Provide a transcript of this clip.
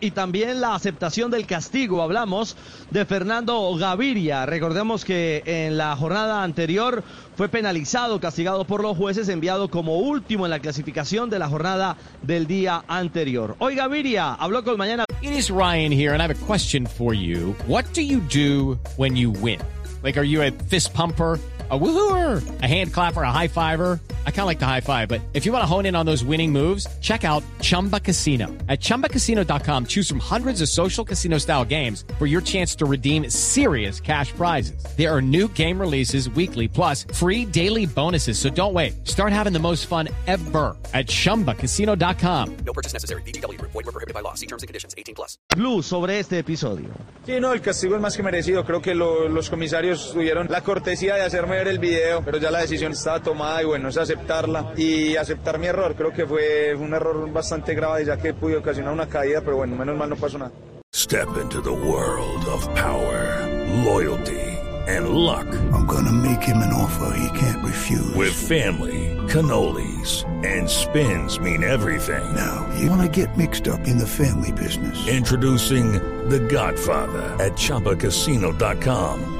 Y también la aceptación del castigo. Hablamos de Fernando Gaviria. Recordemos que en la jornada anterior fue penalizado, castigado por los jueces, enviado como último en la clasificación de la jornada del día anterior. Hoy Gaviria habló con Mañana. It is Ryan here and I have a question for you. What do you do when you win? Like, are you a fist pumper? A woohooer, a hand clapper, a high fiver. I kind of like the high five, but if you want to hone in on those winning moves, check out Chumba Casino. At ChumbaCasino.com, choose from hundreds of social casino style games for your chance to redeem serious cash prizes. There are new game releases weekly, plus free daily bonuses. So don't wait. Start having the most fun ever at ChumbaCasino.com. No purchase necessary. VGW. Void were prohibited by law. See terms and conditions. 18 plus. Blue sobre este episodio. Sí, no, el castigo es más que merecido. Creo que lo, los comisarios tuvieron la cortesía de hacerme ver el video, pero ya la decisión estaba tomada y bueno, es aceptarla y aceptar mi error. Creo que fue un error bastante grave ya que pude ocasionar una caída, pero bueno, menos mal no pasó nada. Step into the world of power, loyalty, and luck. I'm gonna make him an offer he can't refuse. With family, cannolis, and spins mean everything. Now, you wanna get mixed up in the family business. Introducing The Godfather at ChumbaCasino.com.